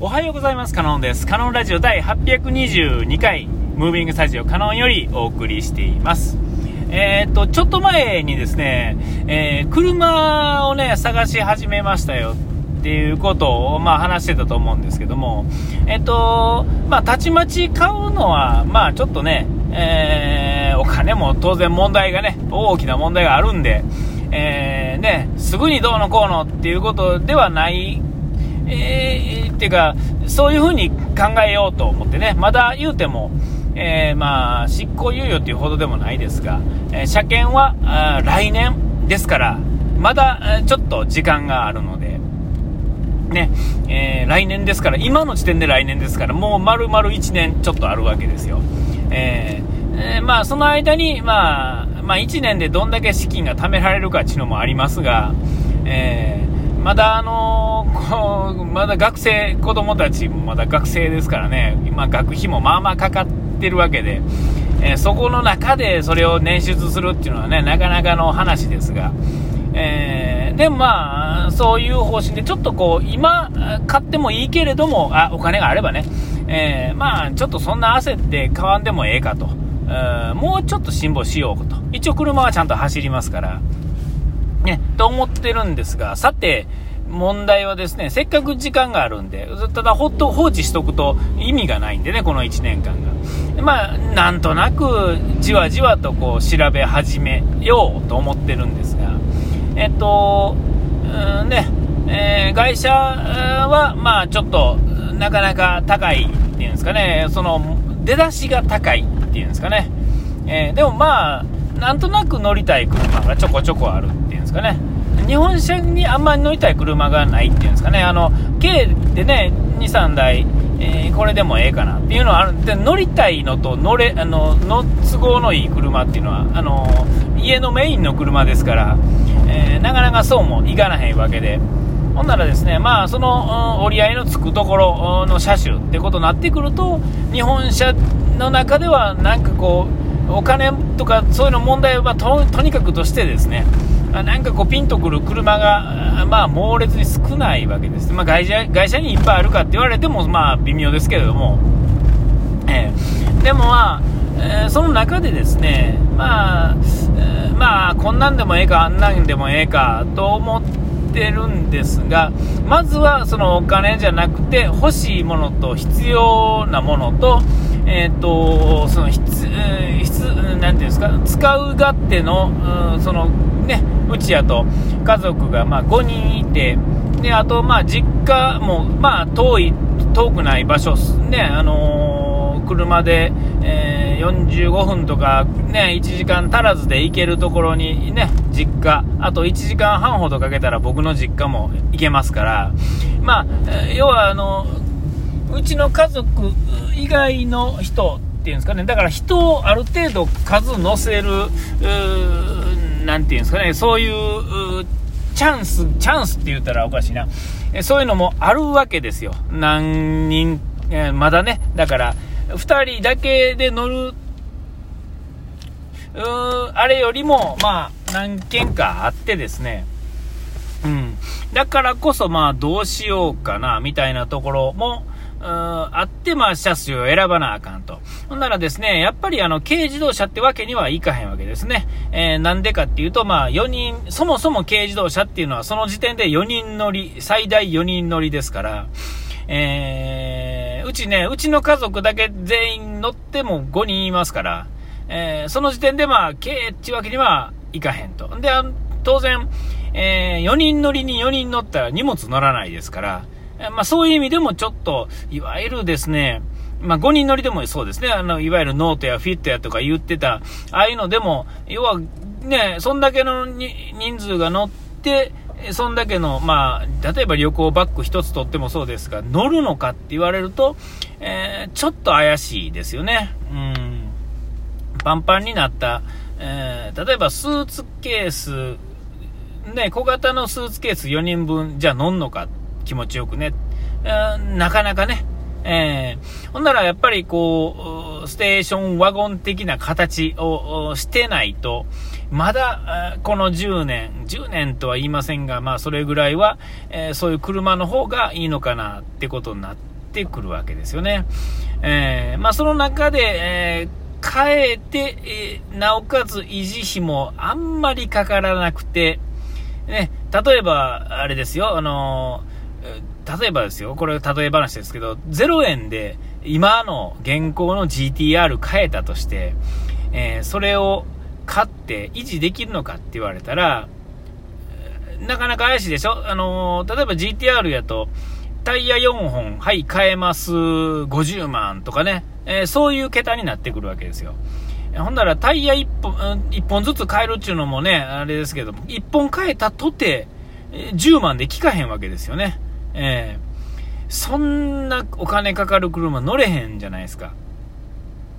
おはようございます。カノンです。カノンラジオ第822回、ムービングスタジオカノンよりお送りしています。えー、っと、ちょっと前にですね、えー、車をね、探し始めましたよっていうことを、まあ話してたと思うんですけども、えっと、まあ、たちまち買うのは、まあちょっとね、え、お金も当然問題がね、大きな問題があるんで、えー、ね、すぐにどうのこうのっていうことではないえー、っていうか、そういうふうに考えようと思ってね、まだ言うても、えー、まあ、執行猶予っていうほどでもないですが、えー、車検はあ来年ですから、まだちょっと時間があるので、ね、えー、来年ですから、今の時点で来年ですから、もう丸々1年ちょっとあるわけですよ。えー、まあ、その間に、まあ、まあ、1年でどんだけ資金が貯められるかっていうのもありますが、えー、まだあのまだ学生、子供たちもまだ学生ですからね、今学費もまあまあかかってるわけで、えー、そこの中でそれを捻出するっていうのはね、なかなかの話ですが、えー、でもまあ、そういう方針で、ちょっとこう、今、買ってもいいけれども、あ、お金があればね、えー、まあ、ちょっとそんな焦って買わんでもええかと、もうちょっと辛抱しようと。一応車はちゃんと走りますから、ね、と思ってるんですが、さて、問題はですね、せっかく時間があるんで、ただほっと放置しとくと意味がないんでね、この1年間が。まあ、なんとなくじわじわとこう調べ始めようと思ってるんですが、えっと、うんね、えー、会社は、まあちょっと、なかなか高いっていうんですかね、その、出だしが高いっていうんですかね。えー、でもまあ、なんとなく乗りたい車がちょこちょこあるっていうんですかね。日本車にあんまり乗りたい車がないっていうんですかね。あの、軽でね、2、3台、えー、これでもええかなっていうのはあるんで、乗りたいのと乗れ、あの、の都合のいい車っていうのは、あの、家のメインの車ですから、えー、なかなかそうもいかなへんわけで、ほんならですね、まあ、その、折り合いのつくところの車種ってことになってくると、日本車の中ではなんかこう、お金とかそういうの問題はとにかくとしてですね、なんかこうピンとくる車が、まあ、猛烈に少ないわけです。まあ、外車外車にいっぱいあるかって言われても、まあ、微妙ですけれども、えー、でもまあ、えー、その中でですね、まあ、えー、まあ、こんなんでもええか、あんなんでもええかと思ってるんですが、まずはそのお金じゃなくて、欲しいものと必要なものと、えーと、その必、え必なんていうんですか使う勝手の、うん、そのね、うちやと家族がまあ5人いて、であとまあ実家もまあ遠い、遠くない場所、ね、あのー、車で、えー、45分とか、ね、1時間足らずで行けるところにね、実家、あと1時間半ほどかけたら僕の実家も行けますから、まあ、要はあの、うちの家族以外の人っていうんですかね、だから人をある程度数乗せる、なんていうんですかね、そういうチャンス、チャンスって言ったらおかしいな、そういうのもあるわけですよ。何人、えまだね、だから、2人だけで乗る、うあれよりも、まあ、何件かあってですね、うん。だからこそ、まあ、どうしようかな、みたいなところも、あって、まあ、車種を選ばなあかんと。ほんならですね、やっぱりあの、軽自動車ってわけにはいかへんわけですね。えー、なんでかっていうと、まあ、4人、そもそも軽自動車っていうのは、その時点で4人乗り、最大4人乗りですから、えー、うちね、うちの家族だけ全員乗っても5人いますから、えー、その時点でまあ、軽ってわけにはいかへんと。で、当然、えー、4人乗りに4人乗ったら荷物乗らないですから、まあ、そういう意味でもちょっと、いわゆるですね、まあ、5人乗りでもそうですね、あの、いわゆるノートやフィットやとか言ってた、ああいうのでも、要は、ね、そんだけの人数が乗って、そんだけの、まあ、例えば旅行バッグ1つ取ってもそうですが、乗るのかって言われると、えー、ちょっと怪しいですよね。うん。パンパンになった、えー、例えばスーツケース、ね、小型のスーツケース4人分、じゃあ乗んのか気持ちよくね、えー、なかなかね、えー、ほんならやっぱりこう、ステーションワゴン的な形をしてないと、まだ、この10年、10年とは言いませんが、まあそれぐらいは、えー、そういう車の方がいいのかなってことになってくるわけですよね。えー、まあその中で、えー、変えて、え、なおかつ維持費もあんまりかからなくて、ね、例えば、あれですよ、あの例えばですよ、これ例え話ですけど、0円で今の現行の GTR 変えたとして、えー、それを買って維持できるのかって言われたら、なかなか怪しいでしょ？あの例えば GTR やと、タイヤ4本、はい、変えます、50万とかね、えー、そういう桁になってくるわけですよ。ほんならタイヤ1本、1本ずつ変えるっていうのもね、あれですけど、1本変えたとて、10万で効かへんわけですよね。えー、そんなお金かかる車乗れへんじゃないですか。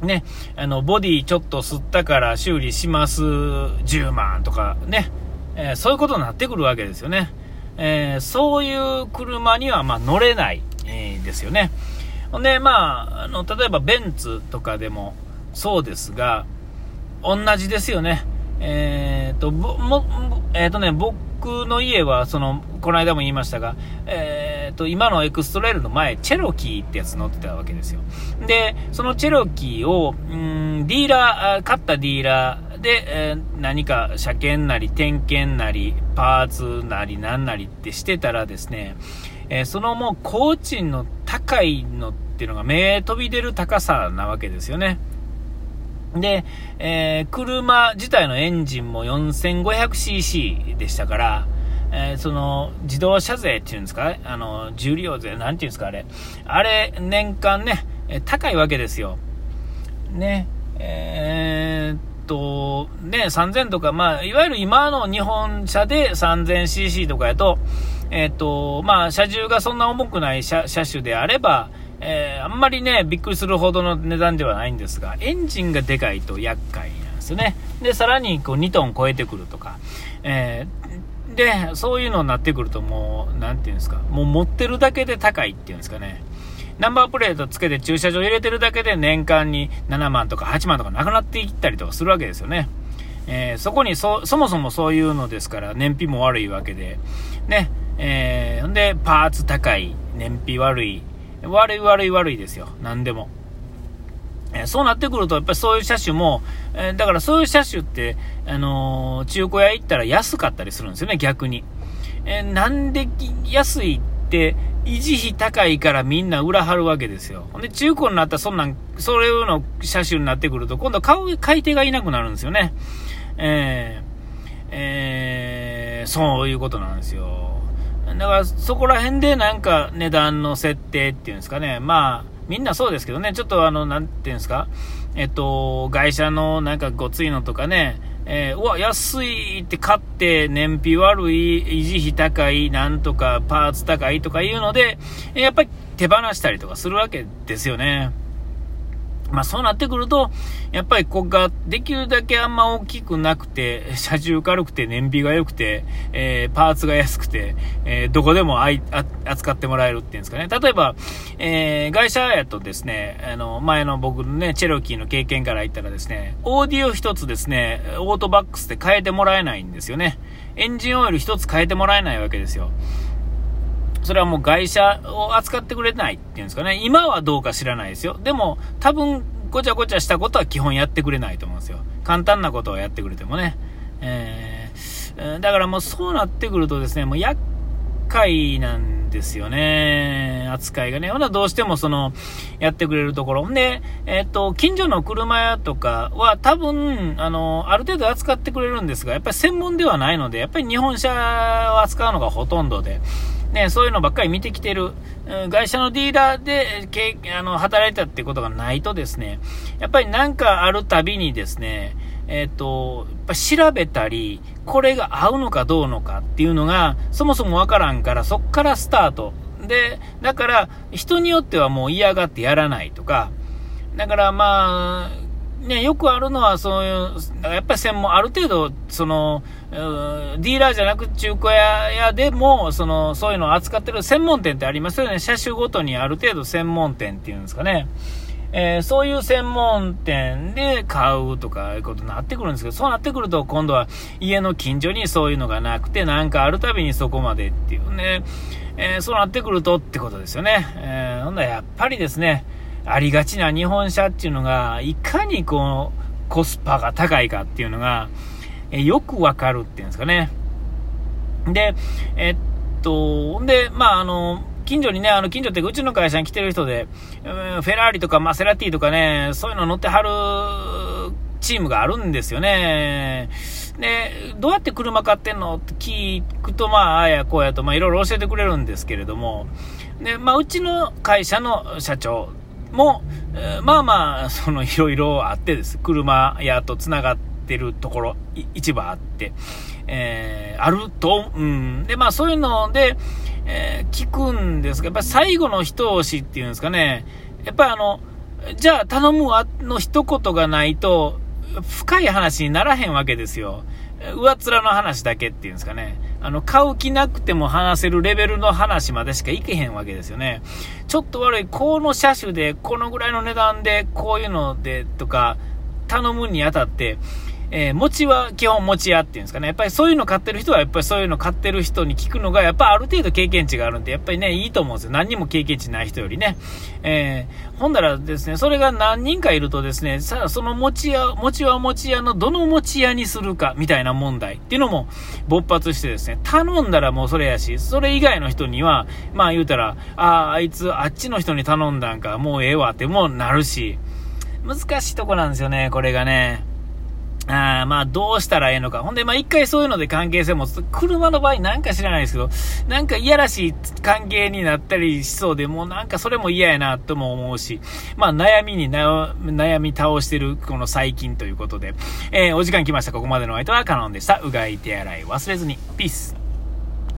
ね、あの、ボディちょっと吸ったから修理します10万とかね、えー、そういうことになってくるわけですよね。えー、そういう車にはまあ乗れない、えー、ですよね。ほんで、まあ、あの、例えばベンツとかでもそうですが、同じですよね。えっ、と、も、えっ、とね、僕の家は、その、この間も言いましたが、えっ、と、今のエクストレールの前、チェロキーってやつ乗ってたわけですよ。で、そのチェロキーを、うん、ディーラー、買ったディーラーで、えー、何か車検なり点検なり、パーツなりなんなりってしてたらですね、えー、そのもう工賃の高いのっていうのが目飛び出る高さなわけですよね。で、えー、車自体のエンジンも 4500cc でしたから、えー、その、自動車税っていうんですか？あの、重量税、なんていうんですかあれ。あれ、年間ね、高いわけですよ。ね、えー、っと、ね、3000とか、まあ、いわゆる今の日本車で 3000cc とかやと、えー、っと、まあ、車重がそんな重くない車車種であれば、えー、あんまりね、びっくりするほどの値段ではないんですが、エンジンがでかいと厄介なんですよね。で、さらにこう2トン超えてくるとか、えー、で、そういうのになってくるともう、なんていうんですか、もう持ってるだけで高いっていうんですかね。ナンバープレートつけて駐車場入れてるだけで年間に7万とか8万とかなくなっていったりとかするわけですよね。えー、そこにそ、そもそもそういうのですから、燃費も悪いわけで、ね、えー、んで、パーツ高い、燃費悪い、悪い悪い悪いですよ。何でも。え、そうなってくると、やっぱりそういう車種も、え、だからそういう車種って、あのー、中古屋行ったら安かったりするんですよね、逆に。えなんで安いって、維持費高いからみんな裏張るわけですよ。ほんで、中古になったらそんなん、それの車種になってくると、今度買う、買い手がいなくなるんですよね。えー、えー、そういうことなんですよ。だからそこら辺でなんか値段の設定っていうんですかね、まあ、みんなそうですけどね、ちょっとあの、なんていうんですか、えっと、会社のなんかごついのとかね、えー、うわ、安いって買って、燃費悪い、維持費高い、なんとかパーツ高いとかいうので、やっぱり手放したりとかするわけですよね。まあそうなってくると、やっぱりここができるだけあんま大きくなくて、車重軽くて燃費が良くて、えー、パーツが安くて、えー、どこでもあいあ扱ってもらえるっていうんですかね。例えば、えー、会社やとですね、あの、前の僕のね、チェロキーの経験から言ったらですね、オーディオ一つですね、オートバックスで変えてもらえないんですよね。エンジンオイル一つ変えてもらえないわけですよ。それはもう会社を扱ってくれないっていうんですかね。今はどうか知らないですよ。でも、多分、ごちゃごちゃしたことは基本やってくれないと思うんですよ。簡単なことをやってくれてもね。えー、だからもうそうなってくるとですね、もう厄介なんですよね。扱いがね。ほな、どうしてもその、やってくれるところ。で、えっ、と、近所の車屋とかは多分、あの、ある程度扱ってくれるんですが、やっぱり専門ではないので、やっぱり日本車を扱うのがほとんどで、ね、そういうのばっかり見てきてる、会社のディーラーで、けあの、働いたってことがないとですね、やっぱりなんかあるたびにですね、えっ、ー、と、やっぱ調べたり、これが合うのかどうのかっていうのが、そもそもわからんから、そっからスタート。で、だから、人によってはもう嫌がってやらないとか、だからまあ、ね、よくあるのは、そういう、やっぱり専門、ある程度、その、ディーラーじゃなく中古屋屋でも、その、そういうのを扱ってる専門店ってありますよね。車種ごとにある程度専門店っていうんですかね。えー、そういう専門店で買うとかいうことになってくるんですけど、そうなってくると今度は家の近所にそういうのがなくて、なんかあるたびにそこまでっていうね、えー、そうなってくるとってことですよね。えー、ほんだやっぱりですね、ありがちな日本車っていうのが、いかにこう、コスパが高いかっていうのが、えよくわかるっていうんですかね。で、えっと、で、まあ、あの、近所にね、あの、近所ってうちの会社に来てる人で、フェラーリとかマセラティとかね、そういうの乗ってはるチームがあるんですよね。で、どうやって車買ってんのって聞くと、まあ、あやこうやと、まあ、いろいろ教えてくれるんですけれども、で、まあ、うちの会社の社長も、まあまあ、そのいろいろあってです。車屋と繋がってるところ、市場あって、えー、あると、うん。で、まあそういうので、えー、聞くんですが、やっぱ最後の一押しっていうんですかね、やっぱりあの、じゃあ頼むわの一言がないと、深い話にならへんわけですよ。上っ面の話だけっていうんですかね。あの、買う気なくても話せるレベルの話までしかいけへんわけですよね。ちょっと悪い、この車種で、このぐらいの値段で、こういうので、とか、頼むにあたって、えー、餅は基本餅屋っていうんですかね。やっぱりそういうの買ってる人は、やっぱりそういうの買ってる人に聞くのが、やっぱある程度経験値があるんで、やっぱりね、いいと思うんですよ。何にも経験値ない人よりね。えー、ほんだらですね、それが何人かいるとですね、さあ、その餅屋、餅は餅屋のどの餅屋にするか、みたいな問題っていうのも勃発してですね、頼んだらもうそれやし、それ以外の人には、まあ言うたら、ああ、あいつあっちの人に頼んだんか、もうええわってもうなるし、難しいとこなんですよね、これがね。あまあ、どうしたらええのか。ほんで、まあ、一回そういうので関係性持つと、車の場合なんか知らないですけど、なんかいやらしい関係になったりしそうで、もうなんかそれも嫌やなとも思うし、まあ、悩みに悩み倒してる、この最近ということで、えー、お時間来ました。ここまでの相手はカノンでした。うがい手洗い忘れずに。ピース。